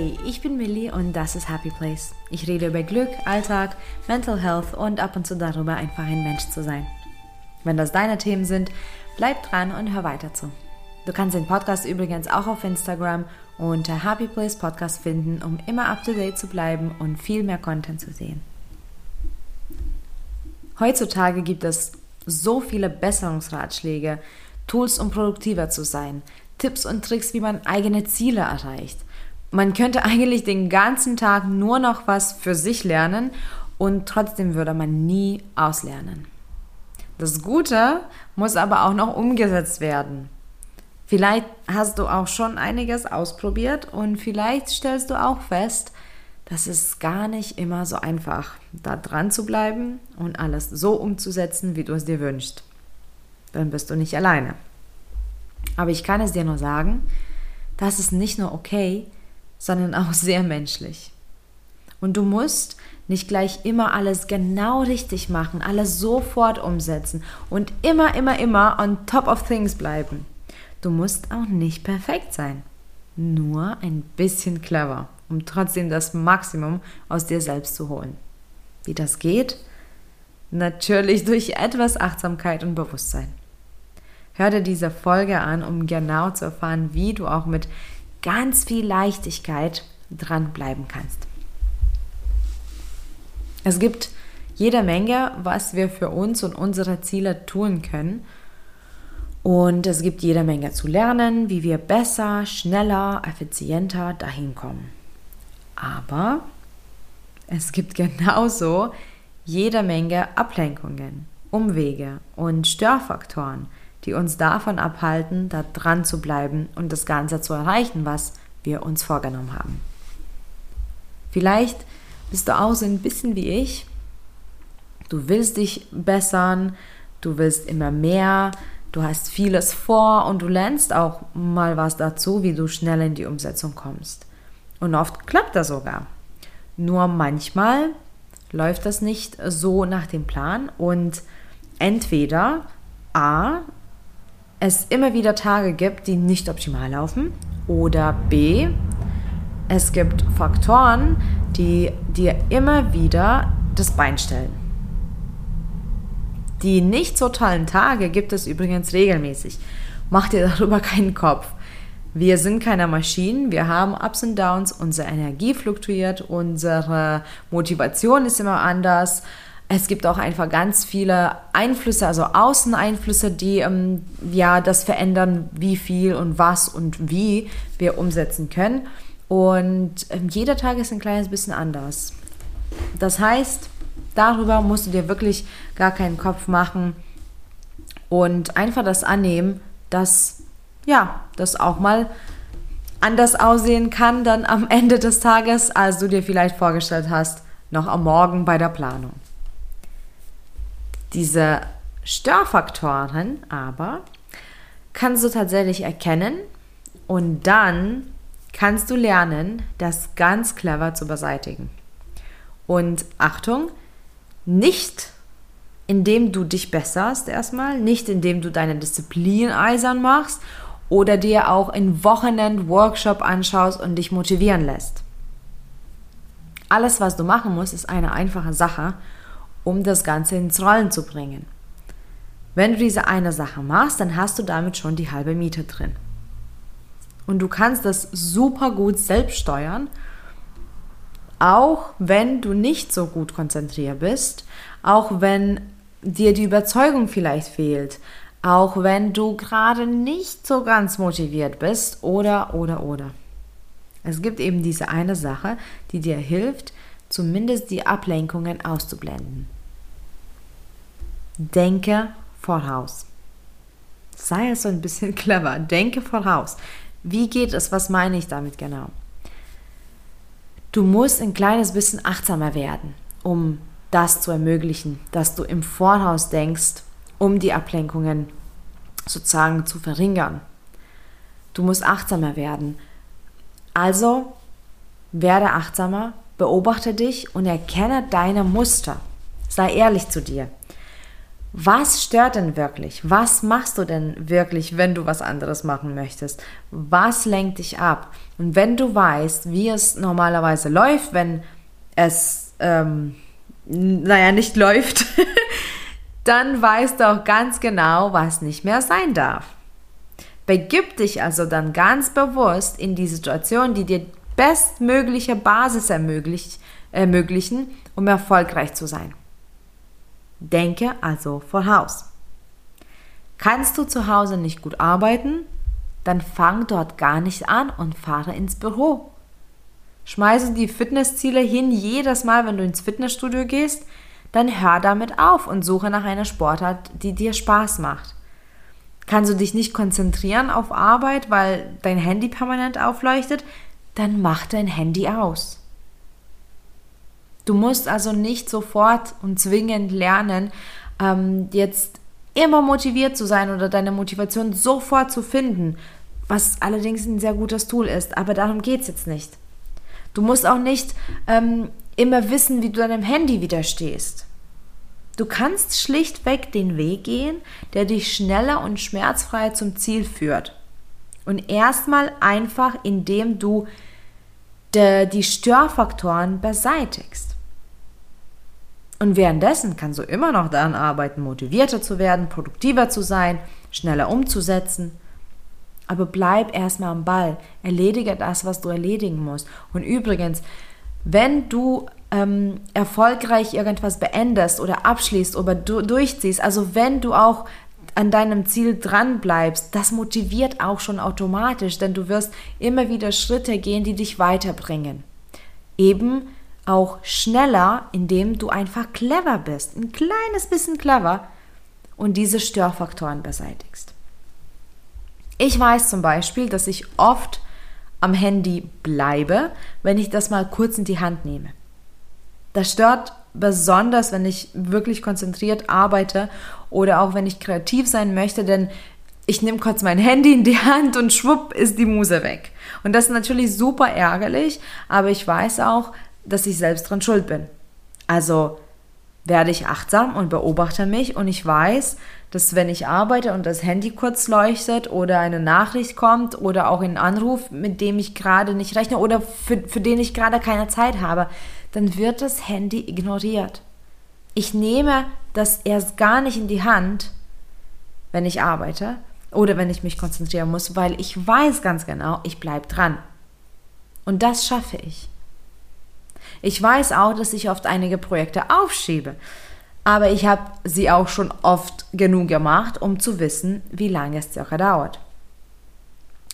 Hey, ich bin Millie und das ist Happy Place. Ich rede über Glück, Alltag, Mental Health und ab und zu darüber, einfach ein Mensch zu sein. Wenn das deine Themen sind, bleib dran und hör weiter zu. Du kannst den Podcast übrigens auch auf Instagram unter Happy Place Podcast finden, um immer up to date zu bleiben und viel mehr Content zu sehen. Heutzutage gibt es so viele Besserungsratschläge, Tools, um produktiver zu sein, Tipps und Tricks, wie man eigene Ziele erreicht. Man könnte eigentlich den ganzen Tag nur noch was für sich lernen und trotzdem würde man nie auslernen. Das Gute muss aber auch noch umgesetzt werden. Vielleicht hast du auch schon einiges ausprobiert und vielleicht stellst du auch fest, dass es gar nicht immer so einfach, da dran zu bleiben und alles so umzusetzen, wie du es dir wünschst. Dann bist du nicht alleine. Aber ich kann es dir nur sagen, das ist nicht nur okay, sondern auch sehr menschlich. Und du musst nicht gleich immer alles genau richtig machen, alles sofort umsetzen und immer, immer, immer on top of things bleiben. Du musst auch nicht perfekt sein, nur ein bisschen clever, um trotzdem das Maximum aus dir selbst zu holen. Wie das geht? Natürlich durch etwas Achtsamkeit und Bewusstsein. Hör dir diese Folge an, um genau zu erfahren, wie du auch mit ganz viel Leichtigkeit dranbleiben kannst. Es gibt jede Menge, was wir für uns und unsere Ziele tun können. Und es gibt jede Menge zu lernen, wie wir besser, schneller, effizienter dahin kommen. Aber es gibt genauso jede Menge Ablenkungen, Umwege und Störfaktoren, die uns davon abhalten, da dran zu bleiben und das Ganze zu erreichen, was wir uns vorgenommen haben. Vielleicht bist du auch so ein bisschen wie ich. Du willst dich bessern, du willst immer mehr, du hast vieles vor und du lernst auch mal was dazu, wie du schnell in die Umsetzung kommst. Und oft klappt das sogar. Nur manchmal läuft das nicht so nach dem Plan und entweder A, es immer wieder Tage gibt, die nicht optimal laufen. Oder B, es gibt Faktoren, die dir immer wieder das Bein stellen. Die nicht so tollen Tage gibt es übrigens regelmäßig. Mach dir darüber keinen Kopf. Wir sind keine Maschinen, wir haben Ups und Downs, unsere Energie fluktuiert, unsere Motivation ist immer anders. Es gibt auch einfach ganz viele Einflüsse, also Außeneinflüsse, die ähm, ja das verändern, wie viel und was und wie wir umsetzen können. Und ähm, jeder Tag ist ein kleines bisschen anders. Das heißt, darüber musst du dir wirklich gar keinen Kopf machen und einfach das annehmen, dass ja, das auch mal anders aussehen kann dann am Ende des Tages, als du dir vielleicht vorgestellt hast, noch am Morgen bei der Planung. Diese Störfaktoren aber kannst du tatsächlich erkennen und dann kannst du lernen, das ganz clever zu beseitigen. Und Achtung, nicht indem du dich besserst erstmal, nicht indem du deine Disziplin eisern machst oder dir auch in Wochenend-Workshop anschaust und dich motivieren lässt. Alles, was du machen musst, ist eine einfache Sache um das Ganze ins Rollen zu bringen. Wenn du diese eine Sache machst, dann hast du damit schon die halbe Miete drin. Und du kannst das super gut selbst steuern, auch wenn du nicht so gut konzentriert bist, auch wenn dir die Überzeugung vielleicht fehlt, auch wenn du gerade nicht so ganz motiviert bist oder oder oder. Es gibt eben diese eine Sache, die dir hilft, zumindest die Ablenkungen auszublenden. Denke voraus. Sei es so ein bisschen clever. Denke voraus. Wie geht es? Was meine ich damit genau? Du musst ein kleines bisschen achtsamer werden, um das zu ermöglichen, dass du im Voraus denkst, um die Ablenkungen sozusagen zu verringern. Du musst achtsamer werden. Also werde achtsamer, beobachte dich und erkenne deine Muster. Sei ehrlich zu dir. was stört denn wirklich? Was machst du denn wirklich, wenn du was anderes machen möchtest? Was lenkt dich ab? Und wenn du weißt, wie es normalerweise läuft, wenn es, ähm, naja, nicht läuft, dann weißt du auch ganz genau, was nicht mehr sein darf. Begib dich also dann ganz bewusst in die Situation, die dir bestmögliche Basis ermöglichen, um erfolgreich zu sein. Denke also voraus. Kannst du zu Hause nicht gut arbeiten? Dann fang dort gar nicht an und fahre ins Büro. Schmeiße die Fitnessziele hin jedes Mal, wenn du ins Fitnessstudio gehst, dann hör damit auf und suche nach einer Sportart, die dir Spaß macht. Kannst du dich nicht konzentrieren auf Arbeit, weil dein Handy permanent aufleuchtet? Dann mach dein Handy aus. Du musst also nicht sofort und zwingend lernen, ähm, jetzt immer motiviert zu sein oder deine Motivation sofort zu finden, was allerdings ein sehr gutes Tool ist. Aber darum geht es jetzt nicht. Du musst auch nicht ähm, immer wissen, wie du deinem Handy widerstehst. Du kannst schlichtweg den Weg gehen, der dich schneller und schmerzfreier zum Ziel führt. Und erstmal einfach, indem du die Störfaktoren beseitigst. Und währenddessen kannst du immer noch daran arbeiten, motivierter zu werden, produktiver zu sein, schneller umzusetzen. Aber bleib erstmal am Ball. Erledige das, was du erledigen musst. Und übrigens, wenn du ähm, erfolgreich irgendwas beendest oder abschließt oder du durchziehst, also wenn du auch an deinem Ziel dran bleibst, das motiviert auch schon automatisch, denn du wirst immer wieder Schritte gehen, die dich weiterbringen. Eben auch schneller, indem du einfach clever bist, ein kleines bisschen clever und diese Störfaktoren beseitigst. Ich weiß zum Beispiel, dass ich oft am Handy bleibe, wenn ich das mal kurz in die Hand nehme. Das stört besonders, wenn ich wirklich konzentriert arbeite oder auch wenn ich kreativ sein möchte, denn ich nehme kurz mein Handy in die Hand und schwupp ist die Muse weg. Und das ist natürlich super ärgerlich, aber ich weiß auch, dass ich selbst dran schuld bin. Also werde ich achtsam und beobachte mich und ich weiß, dass wenn ich arbeite und das Handy kurz leuchtet oder eine Nachricht kommt oder auch ein Anruf, mit dem ich gerade nicht rechne oder für, für den ich gerade keine Zeit habe, dann wird das Handy ignoriert. Ich nehme das erst gar nicht in die Hand, wenn ich arbeite oder wenn ich mich konzentrieren muss, weil ich weiß ganz genau, ich bleibe dran. Und das schaffe ich. Ich weiß auch, dass ich oft einige Projekte aufschiebe, aber ich habe sie auch schon oft genug gemacht, um zu wissen, wie lange es circa dauert.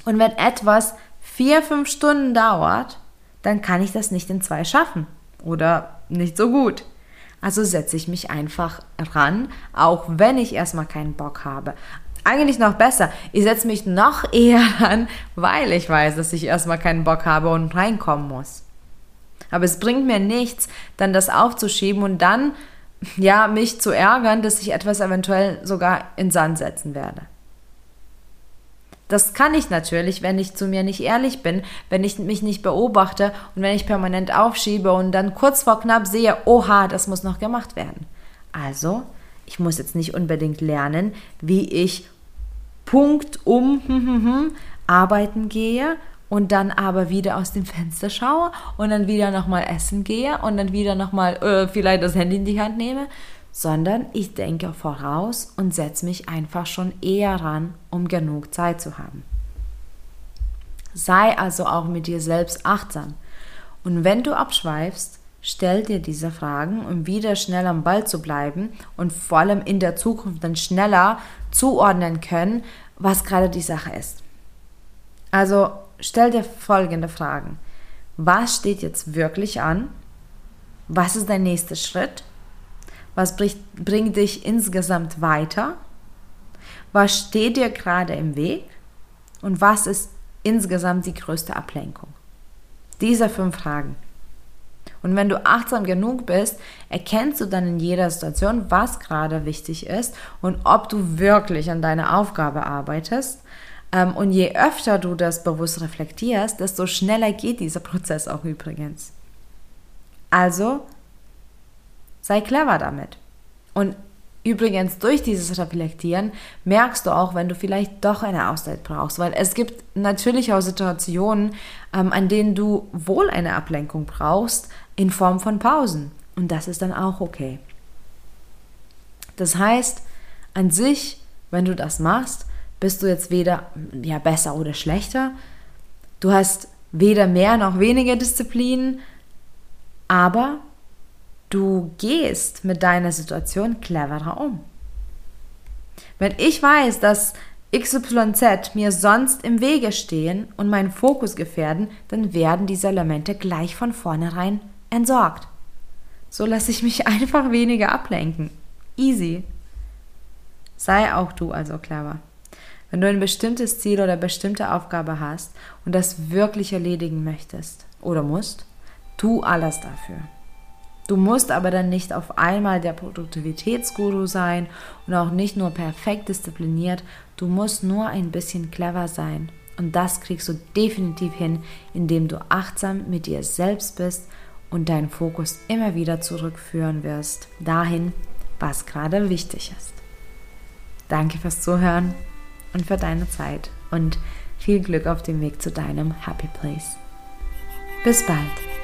Und wenn etwas vier, fünf Stunden dauert, dann kann ich das nicht in zwei schaffen oder nicht so gut. Also setze ich mich einfach ran, auch wenn ich erstmal keinen Bock habe. Eigentlich noch besser, ich setze mich noch eher ran, weil ich weiß, dass ich erstmal keinen Bock habe und reinkommen muss. Aber es bringt mir nichts, dann das aufzuschieben und dann ja mich zu ärgern, dass ich etwas eventuell sogar in Sand setzen werde. Das kann ich natürlich, wenn ich zu mir nicht ehrlich bin, wenn ich mich nicht beobachte und wenn ich permanent aufschiebe und dann kurz vor knapp sehe, oha, das muss noch gemacht werden. Also, ich muss jetzt nicht unbedingt lernen, wie ich Punkt um hm, hm, hm, arbeiten gehe und dann aber wieder aus dem Fenster schaue und dann wieder nochmal essen gehe und dann wieder nochmal äh, vielleicht das Handy in die Hand nehme, sondern ich denke voraus und setze mich einfach schon eher ran, um genug Zeit zu haben. Sei also auch mit dir selbst achtsam. Und wenn du abschweifst, stell dir diese Fragen, um wieder schnell am Ball zu bleiben und vor allem in der Zukunft dann schneller zuordnen können, was gerade die Sache ist. Also stell dir folgende Fragen. Was steht jetzt wirklich an? Was ist dein nächster Schritt? Was bringt dich insgesamt weiter? Was steht dir gerade im Weg? Und was ist insgesamt die größte Ablenkung? Diese fünf Fragen. Und wenn du achtsam genug bist, erkennst du dann in jeder Situation, was gerade wichtig ist und ob du wirklich an deiner Aufgabe arbeitest. Ähm, und je öfter du das bewusst reflektierst, desto schneller geht dieser Prozess auch übrigens. Also Sei clever damit. Und Übrigens, durch dieses Reflektieren merkst du auch, wenn du vielleicht doch eine Auszeit brauchst, weil es gibt natürlich auch Situationen, ähm, an denen du wohl eine Ablenkung brauchst in Form von Pausen. Und das ist dann auch okay. Das heißt, an sich, wenn du das machst, bist du jetzt weder ja, besser oder schlechter. Du hast weder mehr noch weniger Disziplin, aber du gehst mit deiner Situation cleverer um. Wenn ich weiß, dass XYZ mir sonst im Wege stehen und meinen Fokus gefährden, dann werden diese Elemente gleich von vornherein entsorgt. So lasse ich mich einfach weniger ablenken. Easy. Sei auch du also clever. Wenn du ein bestimmtes Ziel oder bestimmte Aufgabe hast und das wirklich erledigen möchtest oder musst, tu alles dafür. Du musst aber dann nicht auf einmal der Produktivitätsguru sein und auch nicht nur perfekt diszipliniert. Du musst nur ein bisschen clever sein. Und das kriegst du definitiv hin, indem du achtsam mit dir selbst bist und deinen Fokus immer wieder zurückführen wirst, dahin, was gerade wichtig ist. Danke fürs Zuhören und für deine Zeit und viel Glück auf dem Weg zu deinem Happy Place. Bis bald.